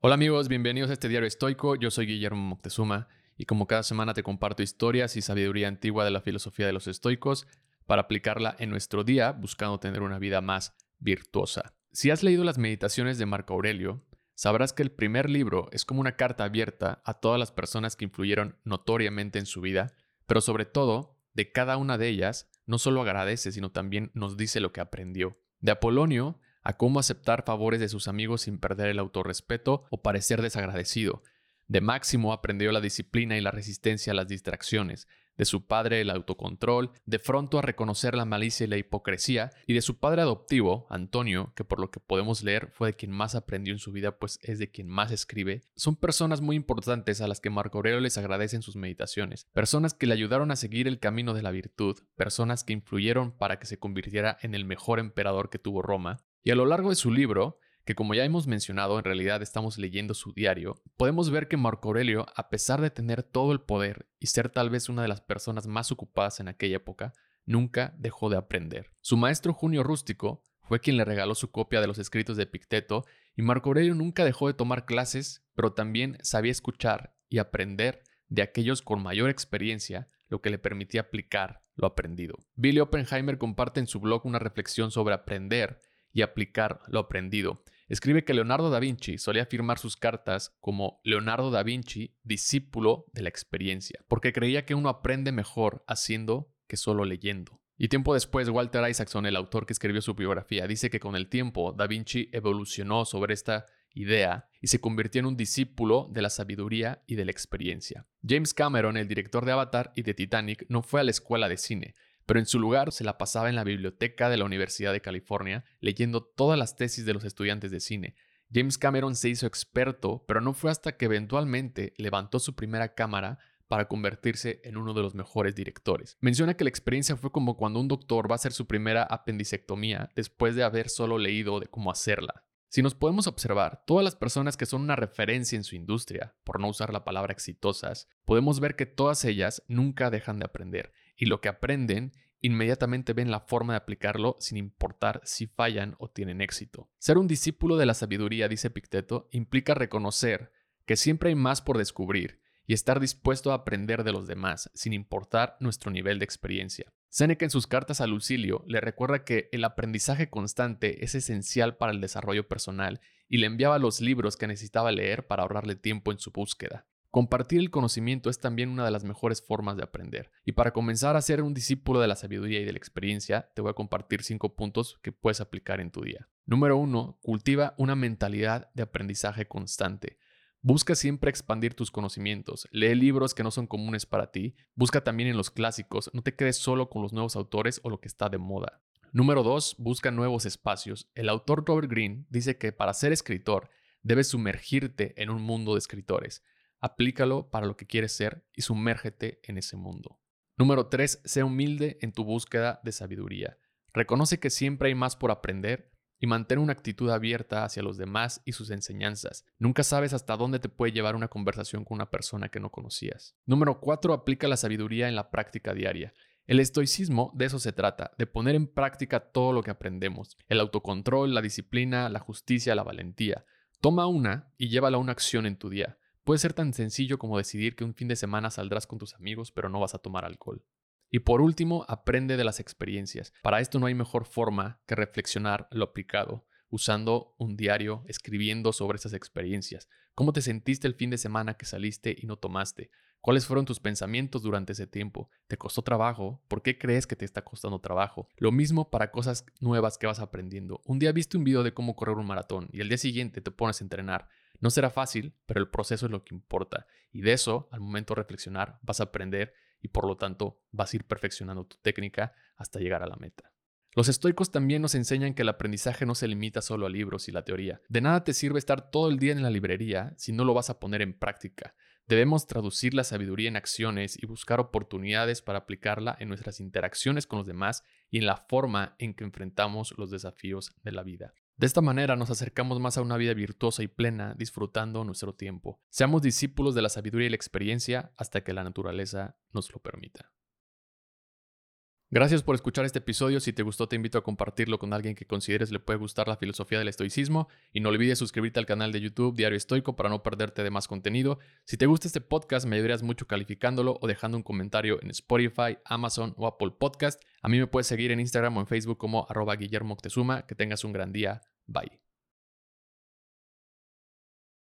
Hola amigos, bienvenidos a este diario estoico. Yo soy Guillermo Moctezuma y como cada semana te comparto historias y sabiduría antigua de la filosofía de los estoicos para aplicarla en nuestro día buscando tener una vida más virtuosa. Si has leído las meditaciones de Marco Aurelio, sabrás que el primer libro es como una carta abierta a todas las personas que influyeron notoriamente en su vida, pero sobre todo, de cada una de ellas, no solo agradece, sino también nos dice lo que aprendió. De Apolonio, a cómo aceptar favores de sus amigos sin perder el autorrespeto o parecer desagradecido. De Máximo aprendió la disciplina y la resistencia a las distracciones, de su padre el autocontrol, de pronto a reconocer la malicia y la hipocresía, y de su padre adoptivo, Antonio, que por lo que podemos leer fue de quien más aprendió en su vida, pues es de quien más escribe, son personas muy importantes a las que Marco Aurelio les agradece en sus meditaciones, personas que le ayudaron a seguir el camino de la virtud, personas que influyeron para que se convirtiera en el mejor emperador que tuvo Roma, y a lo largo de su libro, que como ya hemos mencionado, en realidad estamos leyendo su diario, podemos ver que Marco Aurelio, a pesar de tener todo el poder y ser tal vez una de las personas más ocupadas en aquella época, nunca dejó de aprender. Su maestro Junio Rústico fue quien le regaló su copia de los escritos de Picteto y Marco Aurelio nunca dejó de tomar clases, pero también sabía escuchar y aprender de aquellos con mayor experiencia, lo que le permitía aplicar lo aprendido. Billy Oppenheimer comparte en su blog una reflexión sobre aprender y aplicar lo aprendido. Escribe que Leonardo da Vinci solía firmar sus cartas como Leonardo da Vinci, discípulo de la experiencia, porque creía que uno aprende mejor haciendo que solo leyendo. Y tiempo después, Walter Isaacson, el autor que escribió su biografía, dice que con el tiempo Da Vinci evolucionó sobre esta idea y se convirtió en un discípulo de la sabiduría y de la experiencia. James Cameron, el director de Avatar y de Titanic, no fue a la escuela de cine, pero en su lugar se la pasaba en la biblioteca de la Universidad de California leyendo todas las tesis de los estudiantes de cine. James Cameron se hizo experto, pero no fue hasta que eventualmente levantó su primera cámara para convertirse en uno de los mejores directores. Menciona que la experiencia fue como cuando un doctor va a hacer su primera apendicectomía después de haber solo leído de cómo hacerla. Si nos podemos observar, todas las personas que son una referencia en su industria, por no usar la palabra exitosas, podemos ver que todas ellas nunca dejan de aprender y lo que aprenden inmediatamente ven la forma de aplicarlo sin importar si fallan o tienen éxito. Ser un discípulo de la sabiduría, dice Picteto, implica reconocer que siempre hay más por descubrir y estar dispuesto a aprender de los demás, sin importar nuestro nivel de experiencia. Seneca en sus cartas a Lucilio le recuerda que el aprendizaje constante es esencial para el desarrollo personal y le enviaba los libros que necesitaba leer para ahorrarle tiempo en su búsqueda. Compartir el conocimiento es también una de las mejores formas de aprender. Y para comenzar a ser un discípulo de la sabiduría y de la experiencia, te voy a compartir cinco puntos que puedes aplicar en tu día. Número uno, cultiva una mentalidad de aprendizaje constante. Busca siempre expandir tus conocimientos, lee libros que no son comunes para ti, busca también en los clásicos, no te quedes solo con los nuevos autores o lo que está de moda. Número 2. Busca nuevos espacios. El autor Robert Greene dice que para ser escritor debes sumergirte en un mundo de escritores aplícalo para lo que quieres ser y sumérgete en ese mundo. Número 3. Sé humilde en tu búsqueda de sabiduría. Reconoce que siempre hay más por aprender y mantén una actitud abierta hacia los demás y sus enseñanzas. Nunca sabes hasta dónde te puede llevar una conversación con una persona que no conocías. Número 4. Aplica la sabiduría en la práctica diaria. El estoicismo de eso se trata, de poner en práctica todo lo que aprendemos. El autocontrol, la disciplina, la justicia, la valentía. Toma una y llévala a una acción en tu día. Puede ser tan sencillo como decidir que un fin de semana saldrás con tus amigos pero no vas a tomar alcohol. Y por último, aprende de las experiencias. Para esto no hay mejor forma que reflexionar lo aplicado, usando un diario, escribiendo sobre esas experiencias. ¿Cómo te sentiste el fin de semana que saliste y no tomaste? ¿Cuáles fueron tus pensamientos durante ese tiempo? ¿Te costó trabajo? ¿Por qué crees que te está costando trabajo? Lo mismo para cosas nuevas que vas aprendiendo. Un día viste un video de cómo correr un maratón y el día siguiente te pones a entrenar. No será fácil, pero el proceso es lo que importa. Y de eso, al momento de reflexionar, vas a aprender y por lo tanto vas a ir perfeccionando tu técnica hasta llegar a la meta. Los estoicos también nos enseñan que el aprendizaje no se limita solo a libros y la teoría. De nada te sirve estar todo el día en la librería si no lo vas a poner en práctica. Debemos traducir la sabiduría en acciones y buscar oportunidades para aplicarla en nuestras interacciones con los demás y en la forma en que enfrentamos los desafíos de la vida. De esta manera nos acercamos más a una vida virtuosa y plena, disfrutando nuestro tiempo. Seamos discípulos de la sabiduría y la experiencia hasta que la naturaleza nos lo permita. Gracias por escuchar este episodio. Si te gustó, te invito a compartirlo con alguien que consideres le puede gustar la filosofía del estoicismo. Y no olvides suscribirte al canal de YouTube Diario Estoico para no perderte de más contenido. Si te gusta este podcast, me ayudarías mucho calificándolo o dejando un comentario en Spotify, Amazon o Apple Podcast. A mí me puedes seguir en Instagram o en Facebook como arroba Guillermo Que tengas un gran día. Bye.